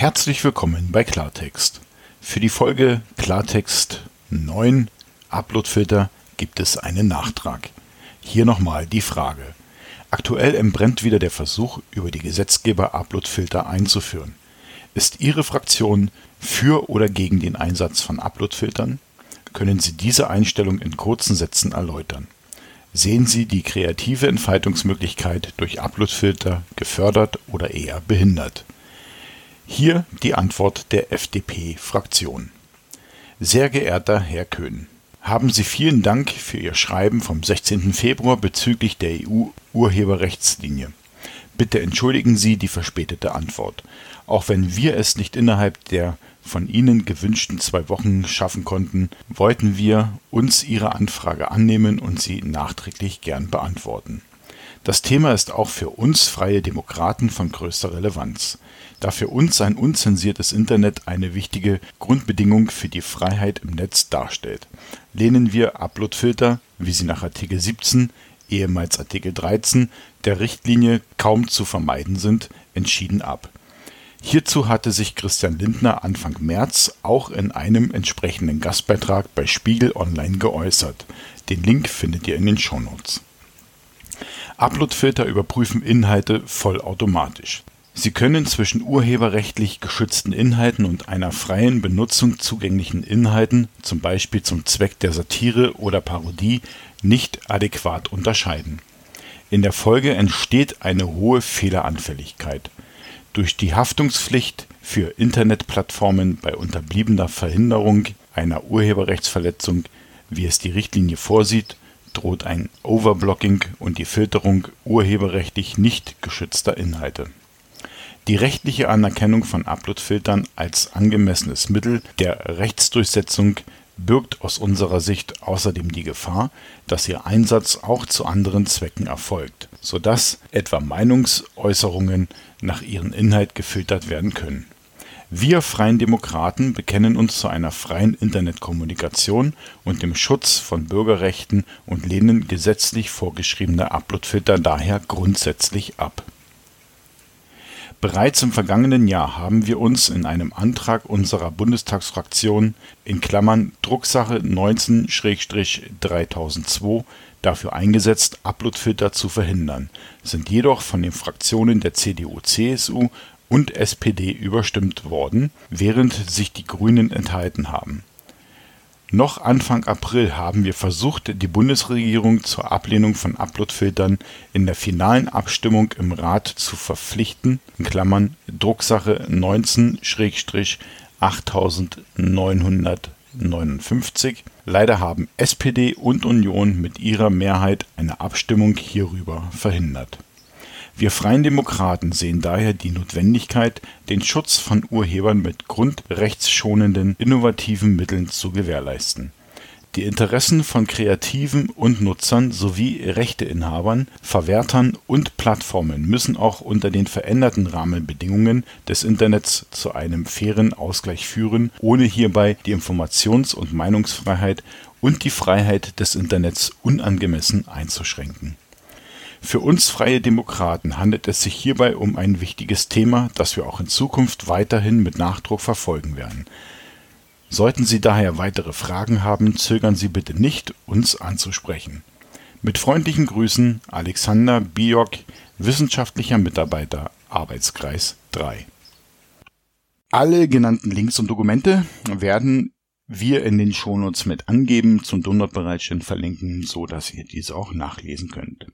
Herzlich willkommen bei Klartext. Für die Folge Klartext 9 Uploadfilter gibt es einen Nachtrag. Hier nochmal die Frage. Aktuell entbrennt wieder der Versuch, über die Gesetzgeber Uploadfilter einzuführen. Ist Ihre Fraktion für oder gegen den Einsatz von Uploadfiltern? Können Sie diese Einstellung in kurzen Sätzen erläutern? Sehen Sie die kreative Entfaltungsmöglichkeit durch Uploadfilter gefördert oder eher behindert? Hier die Antwort der FDP-Fraktion. Sehr geehrter Herr Köhn, haben Sie vielen Dank für Ihr Schreiben vom 16. Februar bezüglich der EU-Urheberrechtslinie. Bitte entschuldigen Sie die verspätete Antwort. Auch wenn wir es nicht innerhalb der von Ihnen gewünschten zwei Wochen schaffen konnten, wollten wir uns Ihre Anfrage annehmen und sie nachträglich gern beantworten. Das Thema ist auch für uns Freie Demokraten von größter Relevanz, da für uns ein unzensiertes Internet eine wichtige Grundbedingung für die Freiheit im Netz darstellt, lehnen wir Uploadfilter, wie sie nach Artikel 17, ehemals Artikel 13 der Richtlinie kaum zu vermeiden sind, entschieden ab. Hierzu hatte sich Christian Lindner Anfang März auch in einem entsprechenden Gastbeitrag bei Spiegel Online geäußert. Den Link findet ihr in den Shownotes. Uploadfilter überprüfen Inhalte vollautomatisch. Sie können zwischen urheberrechtlich geschützten Inhalten und einer freien Benutzung zugänglichen Inhalten, zum Beispiel zum Zweck der Satire oder Parodie, nicht adäquat unterscheiden. In der Folge entsteht eine hohe Fehleranfälligkeit. Durch die Haftungspflicht für Internetplattformen bei unterbliebener Verhinderung einer Urheberrechtsverletzung, wie es die Richtlinie vorsieht droht ein Overblocking und die Filterung urheberrechtlich nicht geschützter Inhalte. Die rechtliche Anerkennung von Uploadfiltern als angemessenes Mittel der Rechtsdurchsetzung birgt aus unserer Sicht außerdem die Gefahr, dass ihr Einsatz auch zu anderen Zwecken erfolgt, sodass etwa Meinungsäußerungen nach ihrem Inhalt gefiltert werden können wir Freien Demokraten bekennen uns zu einer freien Internetkommunikation und dem Schutz von Bürgerrechten und lehnen gesetzlich vorgeschriebene Uploadfilter daher grundsätzlich ab. Bereits im vergangenen Jahr haben wir uns in einem Antrag unserer Bundestagsfraktion in Klammern (Drucksache 19/3002) dafür eingesetzt, Uploadfilter zu verhindern, sind jedoch von den Fraktionen der CDU/CSU und SPD überstimmt worden, während sich die Grünen enthalten haben. Noch Anfang April haben wir versucht, die Bundesregierung zur Ablehnung von Uploadfiltern in der finalen Abstimmung im Rat zu verpflichten (Drucksache 19/8959). Leider haben SPD und Union mit ihrer Mehrheit eine Abstimmung hierüber verhindert wir Freien Demokraten sehen daher die Notwendigkeit, den Schutz von Urhebern mit grundrechtsschonenden, innovativen Mitteln zu gewährleisten. Die Interessen von Kreativen und Nutzern sowie Rechteinhabern, Verwertern und Plattformen müssen auch unter den veränderten Rahmenbedingungen des Internets zu einem fairen Ausgleich führen, ohne hierbei die Informations und Meinungsfreiheit und die Freiheit des Internets unangemessen einzuschränken für uns Freie Demokraten handelt es sich hierbei um ein wichtiges Thema, das wir auch in Zukunft weiterhin mit Nachdruck verfolgen werden. Sollten Sie daher weitere Fragen haben, zögern Sie bitte nicht, uns anzusprechen. Mit freundlichen Grüßen Alexander Biok, wissenschaftlicher Mitarbeiter, Arbeitskreis 3. Alle genannten Links und Dokumente werden wir in den Shownotes mit angeben, zum Downloadbereitstellen verlinken, so dass ihr diese auch nachlesen könnt.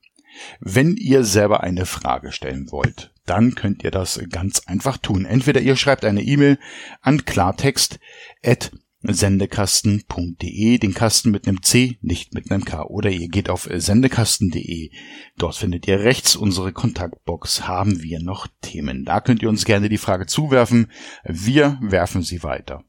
Wenn ihr selber eine Frage stellen wollt, dann könnt ihr das ganz einfach tun. Entweder ihr schreibt eine E-Mail an klartext@sendekasten.de, den Kasten mit einem C, nicht mit einem K, oder ihr geht auf sendekasten.de. Dort findet ihr rechts unsere Kontaktbox. Haben wir noch Themen? Da könnt ihr uns gerne die Frage zuwerfen. Wir werfen sie weiter.